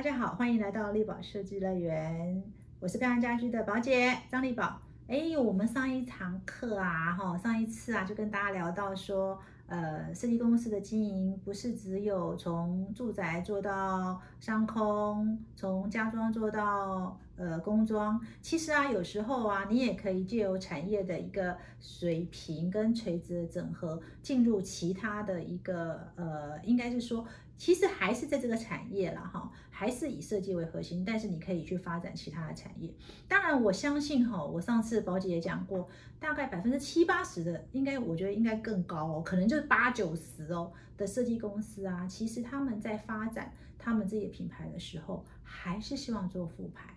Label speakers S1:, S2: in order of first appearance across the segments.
S1: 大家好，欢迎来到丽宝设计乐园，我是漂亮家居的宝姐张丽宝。哎，我们上一堂课啊，哈，上一次啊，就跟大家聊到说，呃，设计公司的经营不是只有从住宅做到商空，从家装做到呃工装，其实啊，有时候啊，你也可以借由产业的一个水平跟垂直的整合，进入其他的一个呃，应该是说。其实还是在这个产业了哈，还是以设计为核心，但是你可以去发展其他的产业。当然，我相信哈，我上次宝姐也讲过，大概百分之七八十的，应该我觉得应该更高哦，可能就是八九十哦的设计公司啊，其实他们在发展他们自己品牌的时候，还是希望做副牌。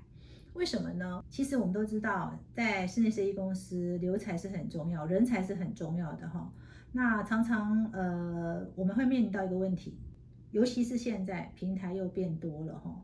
S1: 为什么呢？其实我们都知道，在室内设计公司，留才是很重要，人才是很重要的哈。那常常呃，我们会面临到一个问题。尤其是现在平台又变多了哈，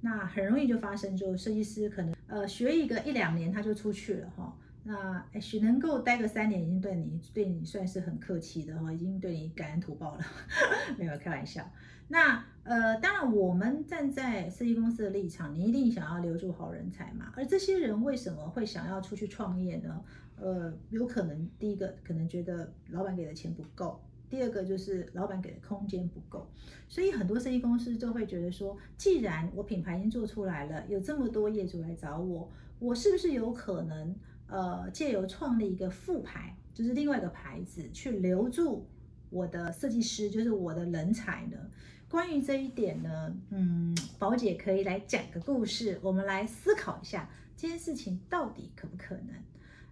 S1: 那很容易就发生，就设计师可能呃学一个一两年他就出去了哈，那许能够待个三年已经对你对你算是很客气的哈，已经对你感恩图报了，没有开玩笑。那呃当然我们站在设计公司的立场，你一定想要留住好人才嘛，而这些人为什么会想要出去创业呢？呃，有可能第一个可能觉得老板给的钱不够。第二个就是老板给的空间不够，所以很多设计公司就会觉得说，既然我品牌已经做出来了，有这么多业主来找我，我是不是有可能呃借由创立一个副牌，就是另外一个牌子，去留住我的设计师，就是我的人才呢？关于这一点呢，嗯，宝姐可以来讲个故事，我们来思考一下这件事情到底可不可能。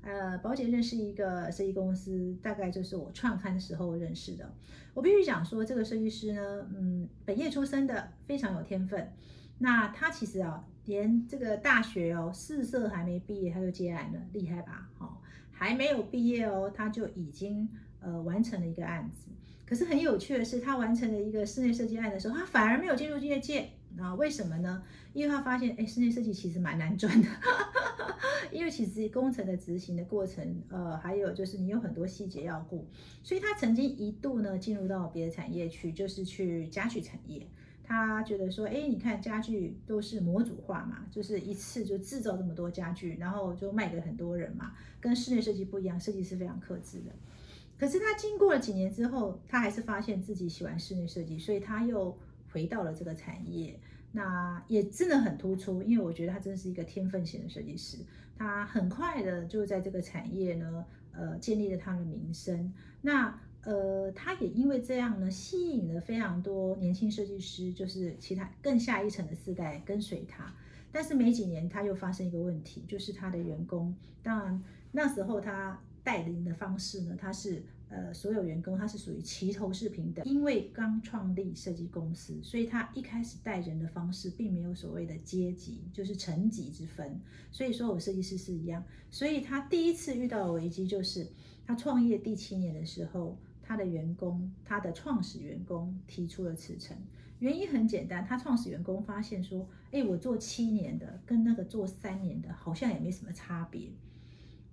S1: 呃，宝姐认识一个设计公司，大概就是我创刊的时候认识的。我必须讲说，这个设计师呢，嗯，本业出身的，非常有天分。那他其实啊，连这个大学哦，四色还没毕业他就接案了，厉害吧？哦，还没有毕业哦，他就已经呃完成了一个案子。可是很有趣的是，他完成了一个室内设计案的时候，他反而没有进入业界。啊，为什么呢？因为他发现，哎，室内设计其实蛮难赚的。因为其实工程的执行的过程，呃，还有就是你有很多细节要顾，所以他曾经一度呢进入到别的产业去，就是去家具产业。他觉得说，哎，你看家具都是模组化嘛，就是一次就制造这么多家具，然后就卖给很多人嘛，跟室内设计不一样，设计师非常克制的。可是他经过了几年之后，他还是发现自己喜欢室内设计，所以他又回到了这个产业。那也真的很突出，因为我觉得他真的是一个天分型的设计师。他很快的就在这个产业呢，呃，建立了他的名声。那呃，他也因为这样呢，吸引了非常多年轻设计师，就是其他更下一层的世代跟随他。但是没几年，他又发生一个问题，就是他的员工，当然那时候他带领的方式呢，他是。呃，所有员工他是属于齐头式平等，因为刚创立设计公司，所以他一开始带人的方式并没有所谓的阶级，就是层级之分。所以说我设计师是一样，所以他第一次遇到的危机就是他创业第七年的时候，他的员工，他的创始员工提出了辞呈，原因很简单，他创始员工发现说，哎，我做七年的跟那个做三年的好像也没什么差别，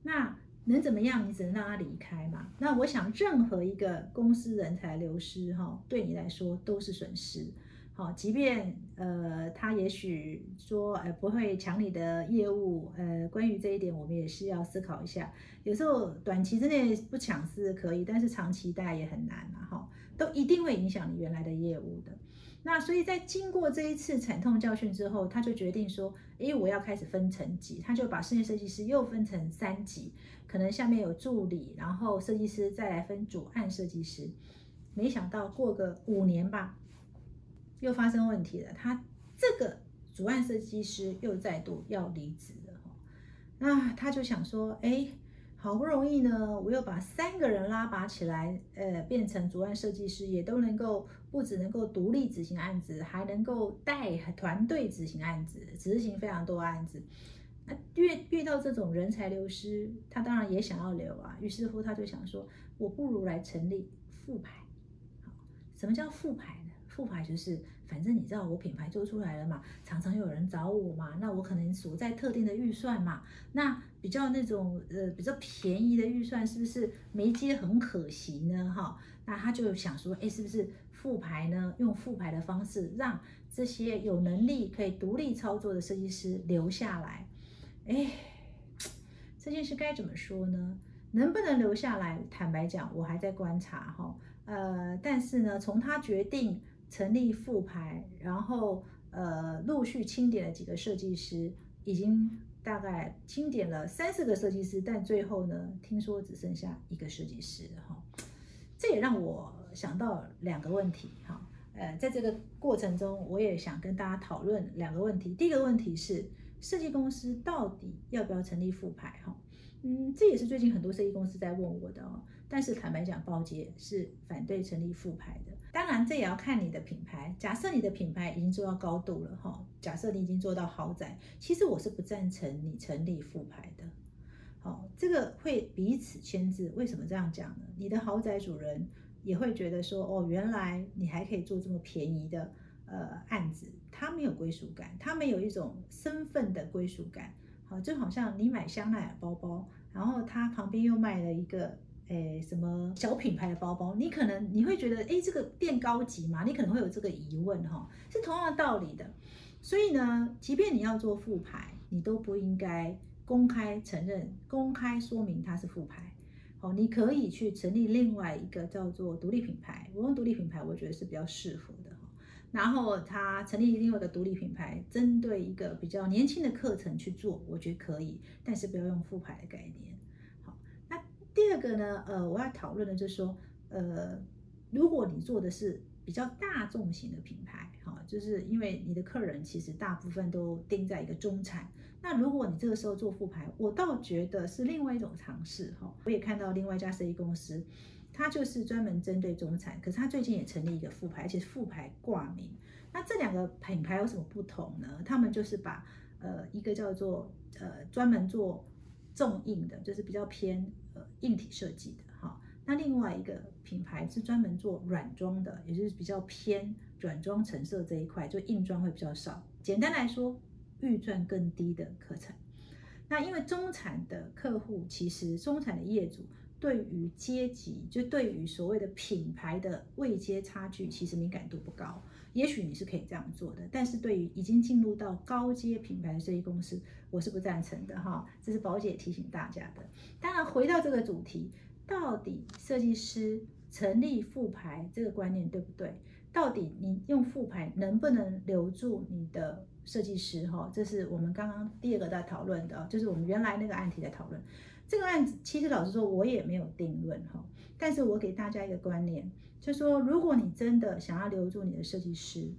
S1: 那。能怎么样？你只能让他离开嘛。那我想，任何一个公司人才流失，哈，对你来说都是损失。好，即便呃，他也许说，呃，不会抢你的业务，呃，关于这一点，我们也是要思考一下。有时候短期之内不抢是可以，但是长期大家也很难嘛，哈，都一定会影响你原来的业务的。那所以在经过这一次惨痛教训之后，他就决定说，诶，我要开始分层级，他就把室内设计师又分成三级，可能下面有助理，然后设计师再来分主案设计师。没想到过个五年吧，又发生问题了，他这个主案设计师又再度要离职了。那他就想说，诶。好不容易呢，我又把三个人拉拔起来，呃，变成主案设计师，也都能够不只能够独立执行案子，还能够带团队执行案子，执行非常多案子。那遇遇到这种人才流失，他当然也想要留啊。于是乎，他就想说，我不如来成立副牌。什么叫副牌呢？副牌就是，反正你知道我品牌做出来了嘛，常常有人找我嘛，那我可能所在特定的预算嘛，那。比较那种呃比较便宜的预算，是不是没接很可惜呢？哈，那他就想说，哎，是不是复牌呢？用复牌的方式，让这些有能力可以独立操作的设计师留下来。哎，这件事该怎么说呢？能不能留下来？坦白讲，我还在观察哈。呃，但是呢，从他决定成立复牌，然后呃陆续清点了几个设计师，已经大概清点了三四个设计师，但最后呢，听说只剩下一个设计师哈。这也让我想到两个问题哈。呃，在这个过程中，我也想跟大家讨论两个问题。第一个问题是，设计公司到底要不要成立复牌哈？嗯，这也是最近很多设计公司在问我的哦。但是坦白讲，包姐是反对成立复牌的。当然，这也要看你的品牌。假设你的品牌已经做到高度了哈，假设你已经做到豪宅，其实我是不赞成你成立复牌的。好，这个会彼此牵制。为什么这样讲呢？你的豪宅主人也会觉得说，哦，原来你还可以做这么便宜的呃案子，他没有归属感，他没有一种身份的归属感。好，就好像你买香奈儿包包，然后他旁边又卖了一个。诶，什么小品牌的包包，你可能你会觉得，诶，这个店高级嘛？你可能会有这个疑问哈，是同样的道理的。所以呢，即便你要做副牌，你都不应该公开承认、公开说明它是副牌。好，你可以去成立另外一个叫做独立品牌。我用独立品牌，我觉得是比较适合的。然后他成立另外一个独立品牌，针对一个比较年轻的课程去做，我觉得可以，但是不要用副牌的概念。第二个呢，呃，我要讨论的就是说，呃，如果你做的是比较大众型的品牌，哈，就是因为你的客人其实大部分都定在一个中产，那如果你这个时候做副牌，我倒觉得是另外一种尝试，哈。我也看到另外一家设计公司，它就是专门针对中产，可是它最近也成立一个副牌，而且副牌挂名。那这两个品牌有什么不同呢？他们就是把，呃，一个叫做呃专门做重印的，就是比较偏。呃硬体设计的哈，那另外一个品牌是专门做软装的，也就是比较偏软装成色这一块，就硬装会比较少。简单来说，预算更低的课程。那因为中产的客户，其实中产的业主对于阶级，就对于所谓的品牌的位阶差距，其实敏感度不高。也许你是可以这样做的，但是对于已经进入到高阶品牌的设计公司，我是不赞成的哈。这是宝姐提醒大家的。当然，回到这个主题，到底设计师成立复牌这个观念对不对？到底你用复牌能不能留住你的设计师哈？这是我们刚刚第二个在讨论的，就是我们原来那个案题在讨论。这个案子其实老实说，我也没有定论哈。但是我给大家一个观念。就说，如果你真的想要留住你的设计师，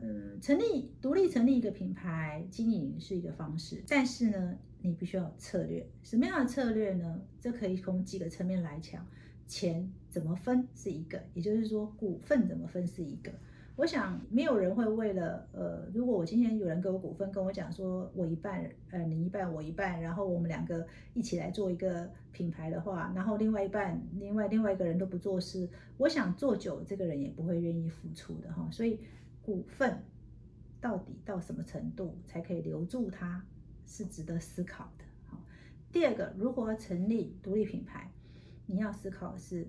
S1: 嗯，成立独立成立一个品牌经营是一个方式，但是呢，你必须要有策略。什么样的策略呢？这可以从几个层面来讲，钱怎么分是一个，也就是说，股份怎么分是一个。我想没有人会为了呃，如果我今天有人给我股份，跟我讲说我一半，呃，你一半，我一半，然后我们两个一起来做一个品牌的话，然后另外一半，另外另外一个人都不做事，我想做久，这个人也不会愿意付出的哈。所以股份到底到什么程度才可以留住它，是值得思考的。好，第二个，如果要成立独立品牌，你要思考的是。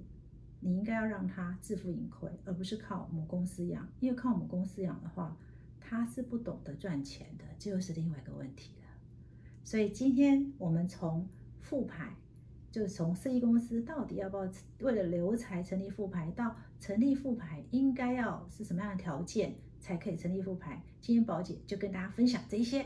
S1: 你应该要让他自负盈亏，而不是靠母公司养。因为靠母公司养的话，他是不懂得赚钱的，这又是另外一个问题了。所以今天我们从复牌，就是从设计公司到底要不要为了留才成立复牌，到成立复牌应该要是什么样的条件才可以成立复牌。今天宝姐就跟大家分享这一些。